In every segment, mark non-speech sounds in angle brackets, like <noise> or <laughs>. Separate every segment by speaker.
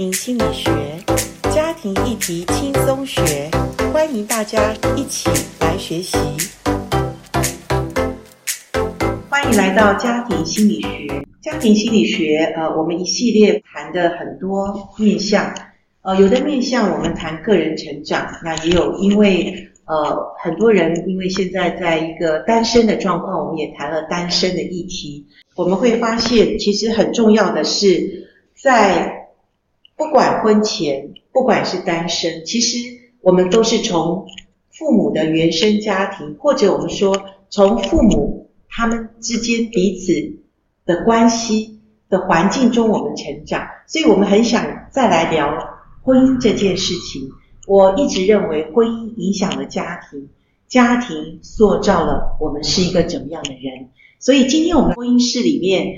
Speaker 1: 庭心理学，家庭议题轻松学，欢迎大家一起来学习。欢迎来到家庭心理学。家庭心理学，呃，我们一系列谈的很多面向，呃，有的面向我们谈个人成长，那也有因为呃很多人因为现在在一个单身的状况，我们也谈了单身的议题。我们会发现，其实很重要的是在。不管婚前，不管是单身，其实我们都是从父母的原生家庭，或者我们说从父母他们之间彼此的关系的环境中我们成长，所以我们很想再来聊婚姻这件事情。我一直认为婚姻影响了家庭，家庭塑造了我们是一个怎么样的人。所以今天我们婚姻室里面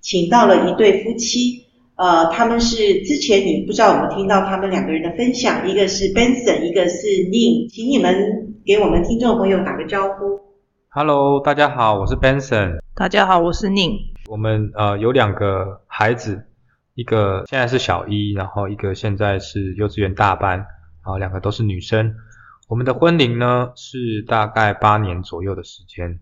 Speaker 1: 请到了一对夫妻。呃，他们是之前你不知道有没有听到他们两个人的分享，一个是 Benson，一个是 Ning，请你们给我们听众朋友打个招呼。
Speaker 2: Hello，大家好，我是 Benson。
Speaker 3: 大家好，我是 Ning。
Speaker 2: 我们呃有两个孩子，一个现在是小一，然后一个现在是幼稚园大班，然后两个都是女生。我们的婚龄呢是大概八年左右的时间。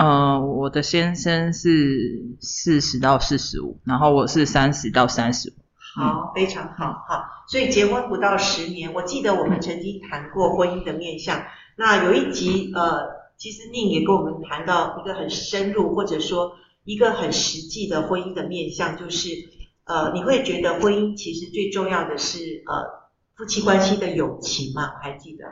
Speaker 3: 呃，我的先生是四十到四十五，然后我是三十到三十五。
Speaker 1: 好，非常好，好。所以结婚不到十年，我记得我们曾经谈过婚姻的面向。那有一集，呃，其实宁也跟我们谈到一个很深入，或者说一个很实际的婚姻的面向，就是呃，你会觉得婚姻其实最重要的是呃夫妻关系的友情嘛？我还记得，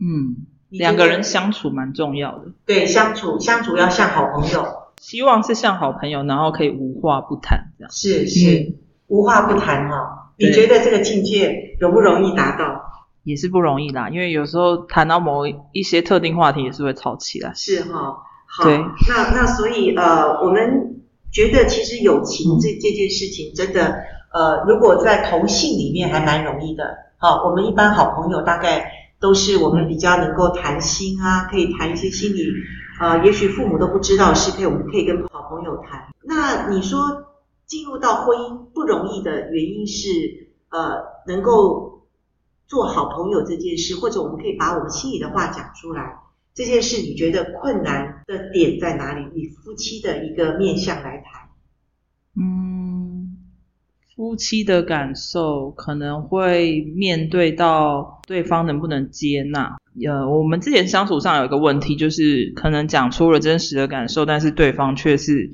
Speaker 3: 嗯。两个人相处蛮重要的，
Speaker 1: 对，相处相处要像好朋友，
Speaker 3: 希望是像好朋友，然后可以无话不谈这样。
Speaker 1: 是是，嗯、无话不谈哈、哦。你觉得这个境界容不容易达到？
Speaker 3: 也是不容易啦，因为有时候谈到某一些特定话题，也是会吵起来。
Speaker 1: 是哈、哦，好。那那所以呃，我们觉得其实友情这、嗯、这件事情真的呃，如果在同性里面还蛮容易的。好，我们一般好朋友大概。都是我们比较能够谈心啊，可以谈一些心理，呃，也许父母都不知道是可以，我们可以跟好朋友谈。那你说进入到婚姻不容易的原因是，呃，能够做好朋友这件事，或者我们可以把我们心里的话讲出来，这件事你觉得困难的点在哪里？以夫妻的一个面向来谈，
Speaker 3: 嗯，夫妻的感受可能会面对到。对方能不能接纳？呃，我们之前相处上有一个问题，就是可能讲出了真实的感受，但是对方却是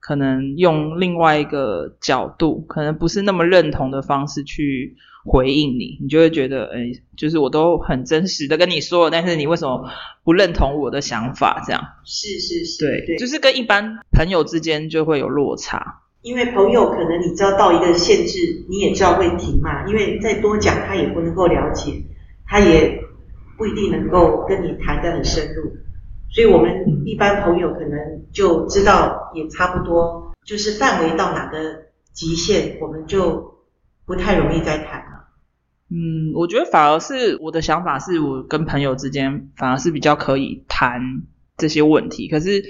Speaker 3: 可能用另外一个角度，可能不是那么认同的方式去回应你，你就会觉得，哎，就是我都很真实的跟你说了，但是你为什么不认同我的想法？这样
Speaker 1: 是是是，
Speaker 3: 对对，就是跟一般朋友之间就会有落差。
Speaker 1: 因为朋友可能你知道到一个限制，你也知道会停嘛。因为再多讲他也不能够了解，他也不一定能够跟你谈得很深入。所以我们一般朋友可能就知道也差不多，就是范围到哪个极限，我们就不太容易再谈了。
Speaker 3: 嗯，我觉得反而是我的想法是我跟朋友之间反而是比较可以谈这些问题，可是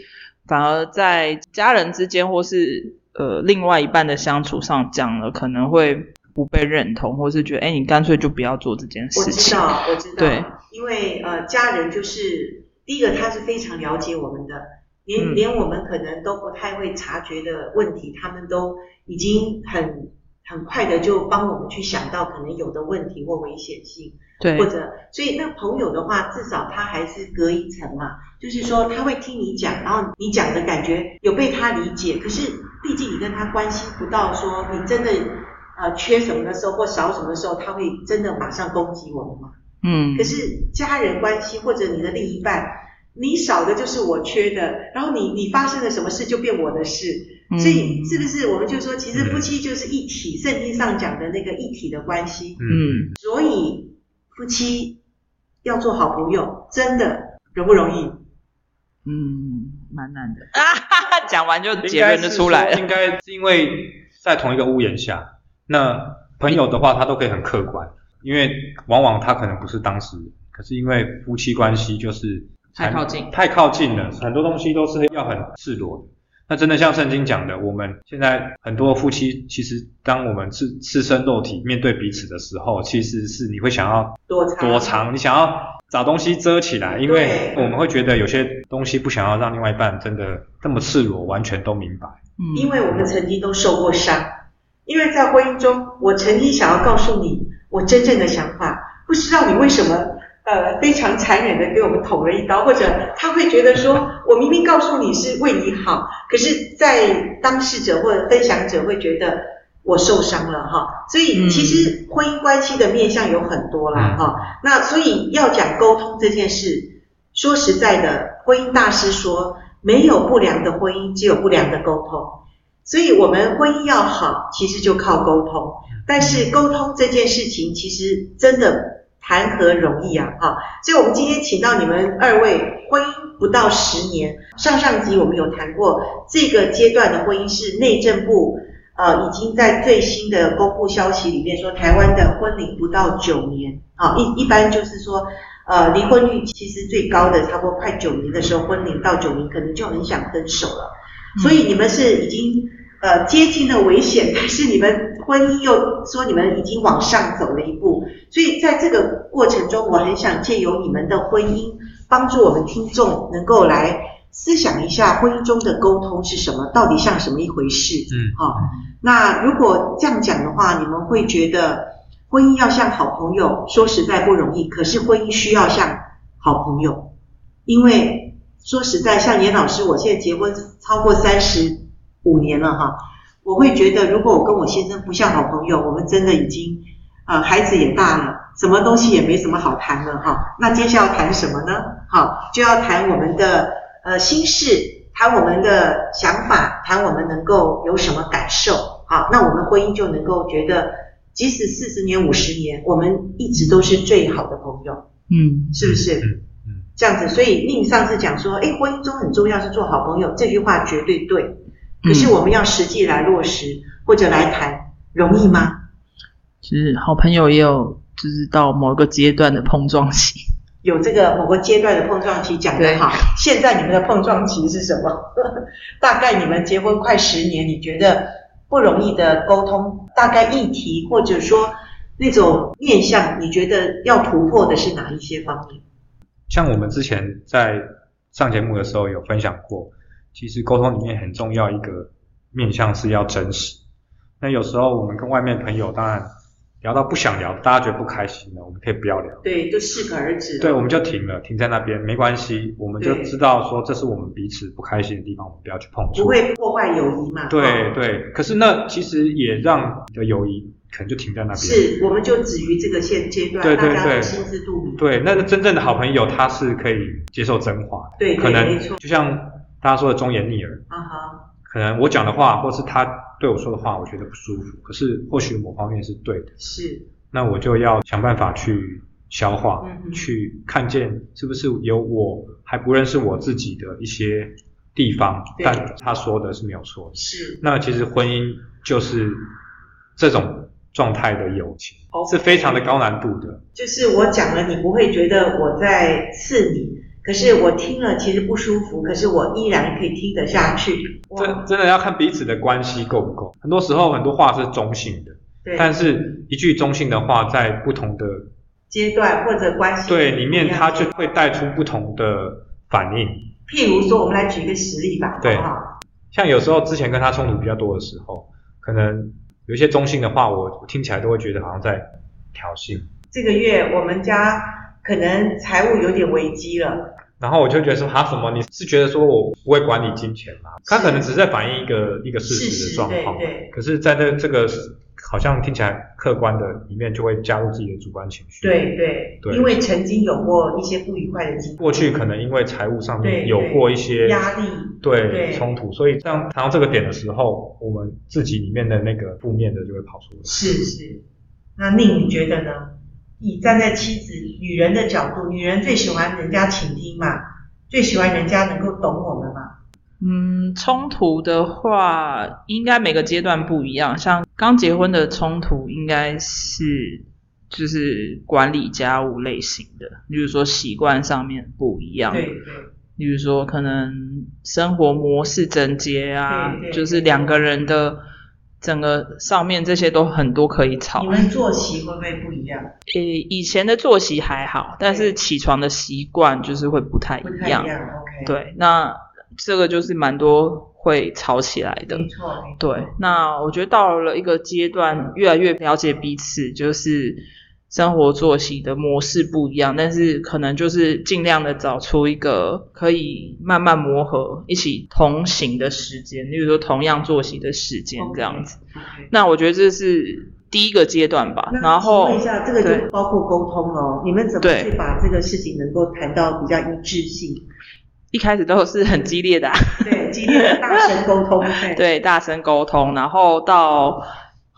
Speaker 3: 反而在家人之间或是。呃，另外一半的相处上讲了，可能会不被认同，或是觉得，哎，你干脆就不要做这件事情。
Speaker 1: 我知道，我知道。
Speaker 3: 对，
Speaker 1: 因为呃，家人就是第一个，他是非常了解我们的，连、嗯、连我们可能都不太会察觉的问题，他们都已经很很快的就帮我们去想到可能有的问题或危险性。
Speaker 3: 对，
Speaker 1: 或者，所以那朋友的话，至少他还是隔一层嘛，就是说他会听你讲，然后你讲的感觉有被他理解。可是毕竟你跟他关系不到，说你真的呃缺什么的时候或少什么的时候，他会真的马上攻击我们嘛？
Speaker 3: 嗯。
Speaker 1: 可是家人关系或者你的另一半，你少的就是我缺的，然后你你发生了什么事就变我的事，嗯、所以是不是我们就说，其实夫妻就是一体，圣经上讲的那个一体的关系。
Speaker 3: 嗯。
Speaker 1: 所以。夫妻要做好朋友，真的容不容易？
Speaker 3: 嗯，蛮难的。啊哈哈，讲完就结论就出来了。
Speaker 2: 应该是因为在同一个屋檐下，那朋友的话他都可以很客观，因为往往他可能不是当事人，可是因为夫妻关系就是
Speaker 3: 太靠近，
Speaker 2: 太靠近了，很多东西都是要很赤裸的。那真的像圣经讲的，我们现在很多夫妻，其实当我们赤赤身肉体面对彼此的时候，其实是你会想要
Speaker 1: 躲藏，
Speaker 2: 躲藏，你想要找东西遮起来，因为我们会觉得有些东西不想要让另外一半真的这么赤裸，完全都明白。
Speaker 1: 嗯，因为我们曾经都受过伤，因为在婚姻中，我曾经想要告诉你我真正的想法，不知道你为什么。呃，非常残忍的给我们捅了一刀，或者他会觉得说，<laughs> 我明明告诉你是为你好，可是，在当事者或者分享者会觉得我受伤了哈。所以其实婚姻关系的面向有很多啦哈。那所以要讲沟通这件事，说实在的，婚姻大师说，没有不良的婚姻，只有不良的沟通。所以我们婚姻要好，其实就靠沟通。但是沟通这件事情，其实真的。谈何容易啊！哈，所以我们今天请到你们二位，婚姻不到十年。上上集我们有谈过，这个阶段的婚姻是内政部呃已经在最新的公布消息里面说，台湾的婚龄不到九年啊，一一般就是说呃离婚率其实最高的差不多快九年的时候，婚龄到九年可能就很想分手了。所以你们是已经呃接近的危险，<laughs> 但是你们婚姻又说你们已经往上走了一步。所以在这个过程中，我很想借由你们的婚姻，帮助我们听众能够来思想一下婚姻中的沟通是什么，到底像什么一回事？嗯，好、哦。那如果这样讲的话，你们会觉得婚姻要像好朋友，说实在不容易。可是婚姻需要像好朋友，因为说实在，像严老师，我现在结婚超过三十五年了哈，我会觉得如果我跟我先生不像好朋友，我们真的已经。啊、呃，孩子也大了，什么东西也没什么好谈了哈。那接下来要谈什么呢？好，就要谈我们的呃心事，谈我们的想法，谈我们能够有什么感受。好，那我们婚姻就能够觉得，即使四十年、五十年，我们一直都是最好的朋友。嗯，是不是？嗯嗯，这样子。所以宁上次讲说，哎，婚姻中很重要是做好朋友，这句话绝对对。可是我们要实际来落实或者来谈，容易吗？
Speaker 3: 就是好朋友也有，就是到某个阶段的碰撞期，
Speaker 1: 有这个某个阶段的碰撞期讲得好。现在你们的碰撞期是什么？<laughs> 大概你们结婚快十年，你觉得不容易的沟通，大概议题或者说那种面向，你觉得要突破的是哪一些方面？
Speaker 2: 像我们之前在上节目的时候有分享过，其实沟通里面很重要一个面向是要真实。那有时候我们跟外面朋友，当然。聊到不想聊，大家觉得不开心了，我们可以不要聊。
Speaker 1: 对，就适可而止。
Speaker 2: 对，我们就停了，停在那边，没关系。我们就知道说，这是我们彼此不开心的地方，我们不要去碰触。
Speaker 1: 不会破坏友谊嘛？
Speaker 2: 对对。可是那其实也让你的友谊可能就停在那边。
Speaker 1: 是，我们就止于这个现阶段，对对对，大家心知肚明。
Speaker 2: 对，那个真正的好朋友，他是可以接受真话的。对，可能。就像大家说的忠言逆耳。啊哈。可能我讲的话，或是他对我说的话，我觉得不舒服。可是或许某方面是对的，
Speaker 1: 是。
Speaker 2: 那我就要想办法去消化，嗯、去看见是不是有我还不认识我自己的一些地方。但他说的是没有错的。
Speaker 1: 是。
Speaker 2: 那其实婚姻就是这种状态的友情，是非常的高难度的。
Speaker 1: 就是我讲了，你不会觉得我在刺你。可是我听了其实不舒服，可是我依然可以听得下去。
Speaker 2: 真真的要看彼此的关系够不够。很多时候很多话是中性的，对。但是一句中性的话，在不同的
Speaker 1: 阶段或者关系
Speaker 2: 对里面，它就会带出不同的反应。
Speaker 1: 譬如说，我们来举一个实例吧，
Speaker 2: 对，
Speaker 1: 好不好？
Speaker 2: 像有时候之前跟他冲突比较多的时候，可能有一些中性的话，我听起来都会觉得好像在挑衅。
Speaker 1: 这个月我们家可能财务有点危机了。
Speaker 2: 然后我就觉得说，他什么？你是觉得说我不会管理金钱吗？他可能只是在反映一个一个事实的状况。对对。可是在这这个好像听起来客观的里面，就会加入自己的主观情绪。
Speaker 1: 对对。对。因为曾经有过一些不愉快的经历。
Speaker 2: 过去可能因为财务上面有过一些压力，对冲突，所以这样谈到这个点的时候，我们自己里面的那个负面的就会跑出来。
Speaker 1: 是是。那宁你觉得呢？以站在妻子、女人的角度，女人最喜欢人家倾听嘛，最喜欢人家能够懂我们嘛。
Speaker 3: 嗯，冲突的话，应该每个阶段不一样。像刚结婚的冲突，应该是就是管理家务类型的，比如说习惯上面不一样。
Speaker 1: 对对。
Speaker 3: 例如说可能生活模式整洁啊，
Speaker 1: 对对对
Speaker 3: 就是两个人的整个上面这些都很多可以吵。
Speaker 1: 你们作息会不会不一样？
Speaker 3: 诶，以前的作息还好，但是起床的习惯就是会不太一样。
Speaker 1: 不太一样，OK。
Speaker 3: 对，那这个就是蛮多会吵起来的。
Speaker 1: 没错。
Speaker 3: 对，那我觉得到了一个阶段，越来越了解彼此，就是。生活作息的模式不一样，但是可能就是尽量的找出一个可以慢慢磨合、一起同行的时间，例如说同样作息的时间这样子。Okay, okay. 那我觉得这是第一个阶段吧。然后
Speaker 1: 问一下，这个就包括沟通哦。你们怎么去把这个事情能够谈到比较一致性？
Speaker 3: 一开始都是很激烈的、啊，
Speaker 1: 对，激烈的大声沟通，<laughs> 对，
Speaker 3: 对，大声沟通，然后到。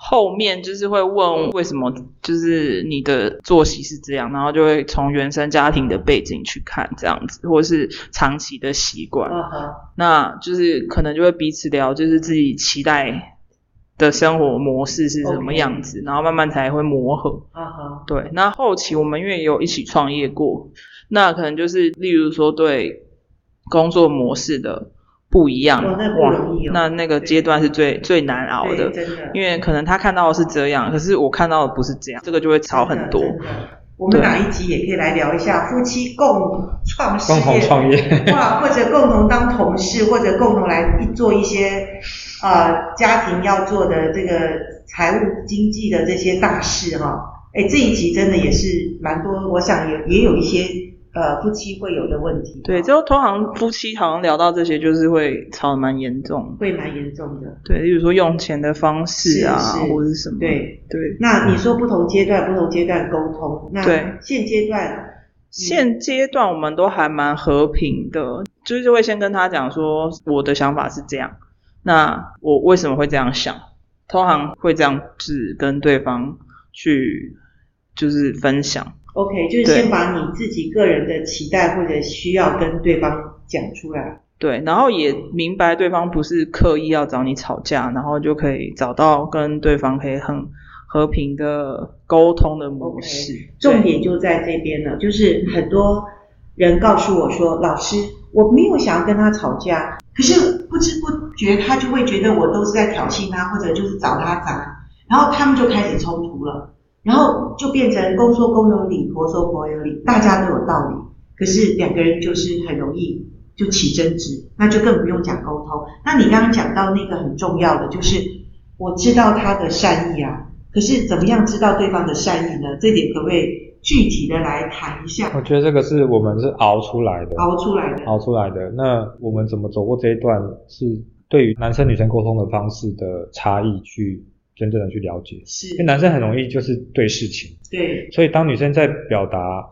Speaker 3: 后面就是会问为什么，就是你的作息是这样，然后就会从原生家庭的背景去看这样子，或者是长期的习惯，uh -huh. 那就是可能就会彼此聊，就是自己期待的生活模式是什么样子然后慢慢才会磨合。Uh -huh. 对，那后期我们因为也有一起创业过，那可能就是例如说对工作模式的。不一样，
Speaker 1: 哦那
Speaker 3: 那那个阶段是最最难熬的，
Speaker 1: 真的，
Speaker 3: 因为可能他看到的是这样，可是我看到的不是这样，这个就会吵很多。
Speaker 1: 我们哪一集也可以来聊一下夫妻共创事业，
Speaker 2: 共同创业，<laughs>
Speaker 1: 哇，或者共同当同事，或者共同来做一些呃家庭要做的这个财务经济的这些大事哈。哎，这一集真的也是蛮多，我想也也有一些。呃，夫妻会有的问题。
Speaker 3: 对，就通常夫妻好像聊到这些，就是会吵得蛮严重，
Speaker 1: 会蛮严重的。
Speaker 3: 对，比如说用钱的方式啊，是是或者是什么。
Speaker 1: 对
Speaker 3: 对。
Speaker 1: 那你说不同阶段、嗯，不同阶段沟通。那现阶段，
Speaker 3: 现阶段我们都还蛮和平的，就是会先跟他讲说，我的想法是这样，那我为什么会这样想？通常会这样子跟对方去，就是分享。
Speaker 1: OK，就是先把你自己个人的期待或者需要跟对方讲出来。
Speaker 3: 对，然后也明白对方不是刻意要找你吵架，然后就可以找到跟对方可以很和平的沟通的模式。Okay, 重点就在这边了，就是很多人告诉我说：“老师，我没有想要跟他吵架，可是不知不觉他就会觉得我都是在挑衅他，或者就是找他砸，然后他们就开始冲突了。”然后就变成公说公有理，婆说婆有理，大家都有道理，可是两个人就是很容易就起争执，那就更不用讲沟通。那你刚刚讲到那个很重要的，就是我知道他的善意啊，可是怎么样知道对方的善意呢？这点可不可以具体的来谈一下？我觉得这个是我们是熬出来的，熬出来的，熬出来的。那我们怎么走过这一段，是对于男生女生沟通的方式的差异去。真正的去了解，是，因为男生很容易就是对事情，对，所以当女生在表达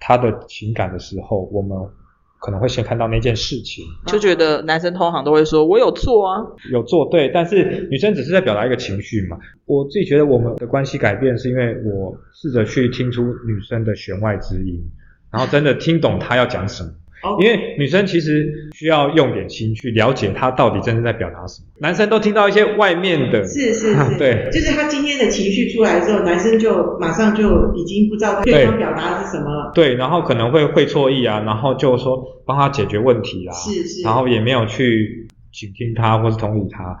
Speaker 3: 她的情感的时候，我们可能会先看到那件事情，就觉得男生通常都会说“我有做啊，有做”，对，但是女生只是在表达一个情绪嘛。我自己觉得我们的关系改变是因为我试着去听出女生的弦外之音，然后真的听懂她要讲什么。因为女生其实需要用点心去了解她到底真正在表达什么，男生都听到一些外面的，是是是，<laughs> 对，就是他今天的情绪出来之后，男生就马上就已经不知道对方表达的是什么了，对，然后可能会会错意啊，然后就说帮他解决问题啊，是是，然后也没有去倾听他或是同理他。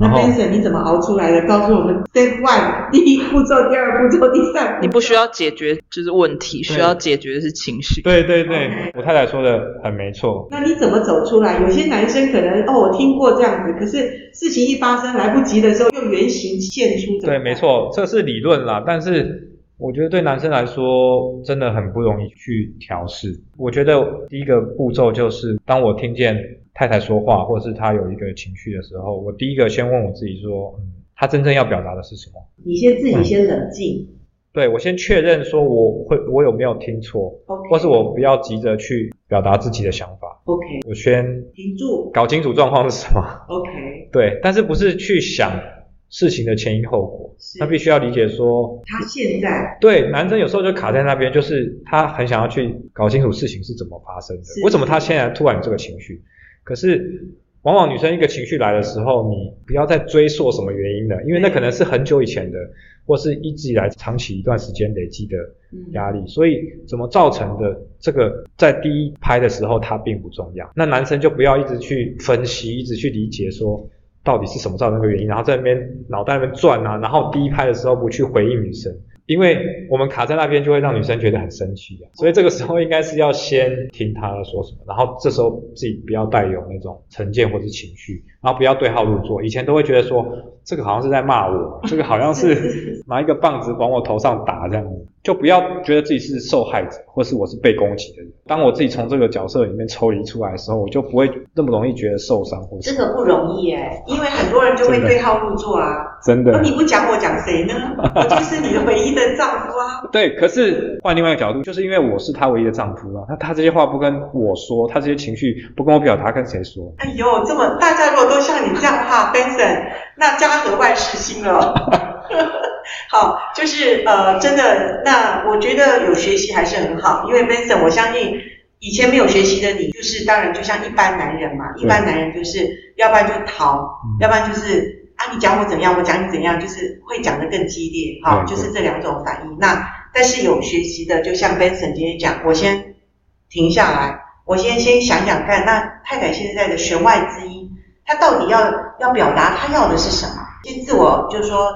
Speaker 3: 那 Benson 你怎么熬出来的？告诉我们，Step One，第一步骤，第二步骤，第三步骤。你不需要解决就是问题，需要解决的是情绪。对对对，okay. 我太太说的很没错。那你怎么走出来？有些男生可能哦，我听过这样子，可是事情一发生来不及的时候，又原形现出。对，没错，这是理论啦，但是我觉得对男生来说真的很不容易去调试。我觉得第一个步骤就是，当我听见。太太说话，或者是她有一个情绪的时候，我第一个先问我自己说，嗯，她真正要表达的是什么？你先自己先冷静。嗯、对，我先确认说我会我有没有听错.或是我不要急着去表达自己的想法。OK，我先停住，搞清楚状况是什么。OK，对，但是不是去想事情的前因后果？他必须要理解说，他现在对男生有时候就卡在那边，就是他很想要去搞清楚事情是怎么发生的，为什么他现在突然有这个情绪。可是
Speaker 2: 往往女生一个情绪来的时候，你不要再追溯什么原因了，因为那可能是很久以前的，或是一直以来长期一段时间累积的压力，所以怎么造成的，这个在第一拍的时候它并不重要。那男生就不要一直去分析，一直去理解说到底是什么造成那个原因，然后在那边脑袋那边转啊，然后第一拍的时候不去回应女生。因为我们卡在那边，就会让女生觉得很生气啊，所以这个时候应该是要先听她说什么，然后这时候自己不要带有那种成见或是情绪，然后不要对号入座。以前都会觉得说，这个好像是在骂我，这个好像是 <laughs> 拿一个棒子往我头上打这样子。就不要觉得自己是受害者，或是我是被攻击的人。当我自己从这个角色里面抽离出来的时候，我就不会那么容易觉得受伤。或
Speaker 1: 这个不容易耶，因为很多人就会对号入座啊。
Speaker 2: 真的。那
Speaker 1: 你不讲我讲谁呢？我就是你的唯一的丈夫啊。<laughs>
Speaker 2: 对，可是换另外一个角度，就是因为我是他唯一的丈夫啊。那他这些话不跟我说，他这些情绪不跟我表达，跟谁说？
Speaker 1: 哎呦，这么大家如果都像你这样的话，Benson，那家和万事兴了。<laughs> 好，就是呃，真的，那我觉得有学习还是很好，因为 Benson，我相信以前没有学习的你，就是当然就像一般男人嘛，一般男人就是要不然就逃，要不然就是啊，你讲我怎样，我讲你怎样，就是会讲得更激烈，好，就是这两种反应。那但是有学习的，就像 Benson 今天讲，我先停下来，我先先想想看，那太太现在的弦外之音，她到底要要表达她要的是什么？先自我就是说。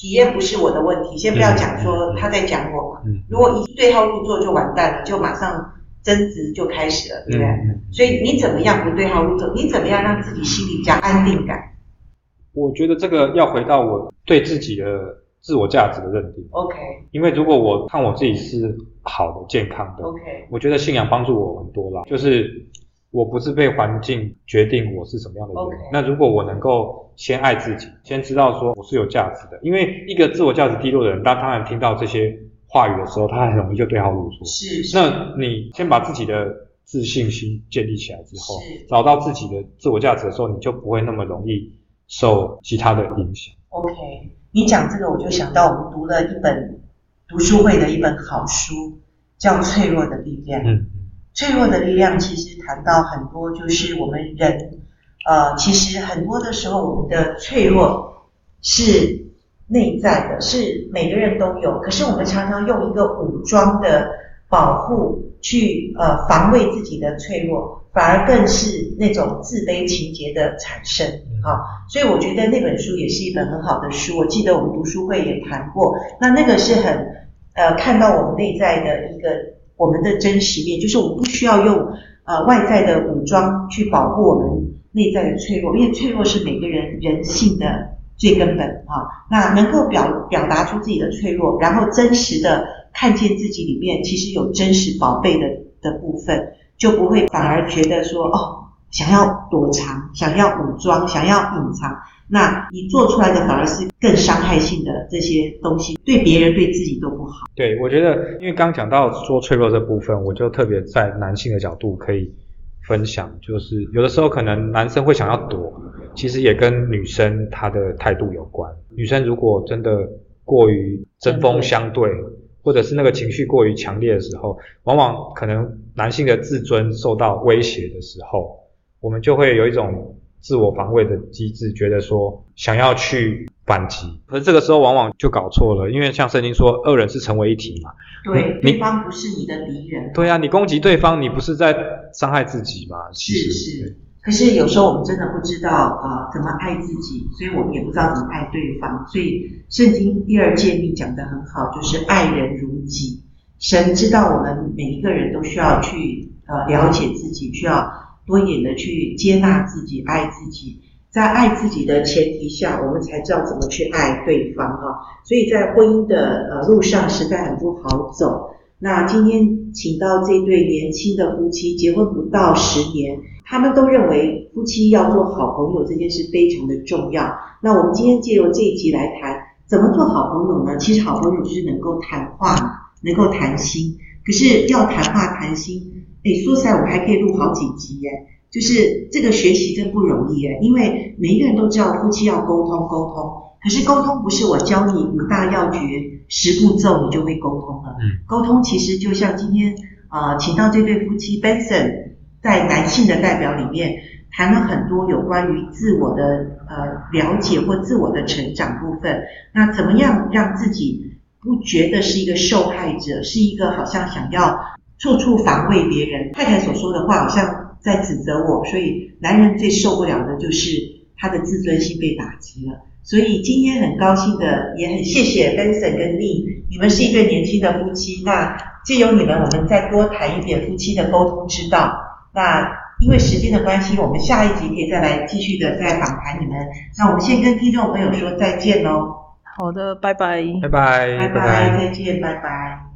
Speaker 1: 体验不是我的问题，先不要讲说他在讲我嘛。如果一对号入座就完蛋了，就马上争执就开始了，对不对？所以你怎么样不对号入座？你怎么样让自己心里加安定感？
Speaker 2: 我觉得这个要回到我对自己的自我价值的认定。
Speaker 1: OK。因
Speaker 2: 为如果我看我自己是好的、健康的，OK，我觉得信仰帮助我很多啦。就是。我不是被环境决定我是什么样的人。Okay. 那如果我能够先爱自己，先知道说我是有价值的，因为一个自我价值低落的人，他当然听到这些话语的时候，他很容易就对号入座。
Speaker 1: 是，是。
Speaker 2: 那你先把自己的自信心建立起来之后，找到自己的自我价值的时候，你就不会那么容易受其他的影响。
Speaker 1: OK，你讲这个，我就想到我们读了一本读书会的一本好书，叫《脆弱的力量》。嗯。脆弱的力量其实谈到很多，就是我们人，呃，其实很多的时候，我们的脆弱是内在的，是每个人都有。可是我们常常用一个武装的保护去呃防卫自己的脆弱，反而更是那种自卑情节的产生。啊，所以我觉得那本书也是一本很好的书。我记得我们读书会也谈过，那那个是很呃看到我们内在的一个。我们的真实面，就是我们不需要用呃外在的武装去保护我们内在的脆弱，因为脆弱是每个人人性的最根本啊。那能够表表达出自己的脆弱，然后真实的看见自己里面其实有真实宝贝的的部分，就不会反而觉得说哦，想要躲藏，想要武装，想要隐藏。那你做出来的反而是更伤害性的这些东西，对别人对自己都不好。
Speaker 2: 对，我觉得因为刚讲到说脆弱这部分，我就特别在男性的角度可以分享，就是有的时候可能男生会想要躲，其实也跟女生她的态度有关。女生如果真的过于针锋相对，或者是那个情绪过于强烈的时候，往往可能男性的自尊受到威胁的时候，我们就会有一种。自我防卫的机制，觉得说想要去反击，可是这个时候往往就搞错了，因为像圣经说，二人是成为一体嘛。
Speaker 1: 对，对方不是你的敌人。
Speaker 2: 对啊，你攻击对方，你不是在伤害自己吗？
Speaker 1: 是是。可是有时候我们真的不知道啊、呃，怎么爱自己，所以我们也不知道怎么爱对方。所以圣经第二诫命讲得很好，就是爱人如己。神知道我们每一个人都需要去呃了解自己，需要。多一点的去接纳自己，爱自己，在爱自己的前提下，我们才知道怎么去爱对方哈。所以在婚姻的呃路上实在很不好走。那今天请到这对年轻的夫妻，结婚不到十年，他们都认为夫妻要做好朋友这件事非常的重要。那我们今天借由这一集来谈怎么做好朋友呢？其实好朋友就是能够谈话，能够谈心。可是要谈话谈心。哎，说实在，我还可以录好几集耶。就是这个学习真不容易耶，因为每一个人都知道夫妻要沟通沟通，可是沟通不是我教你五大要诀、十步骤你就会沟通了。嗯，沟通其实就像今天啊、呃，请到这对夫妻 Benson 在男性的代表里面，谈了很多有关于自我的呃了解或自我的成长部分。那怎么样让自己不觉得是一个受害者，是一个好像想要处处防卫别人？太太所说的话好像在指责我，所以男人最受不了的就是他的自尊心被打击了。所以今天很高兴的，也很谢谢 Benson 跟你你们是一对年轻的夫妻。那借由你们，我们再多谈一点夫妻的沟通之道。那因为时间的关系，我们下一集可以再来继续的再访谈你们。那我们先跟听众朋友说再见喽。
Speaker 3: 好的，拜拜。
Speaker 2: 拜拜。
Speaker 1: 拜拜，再见，拜拜。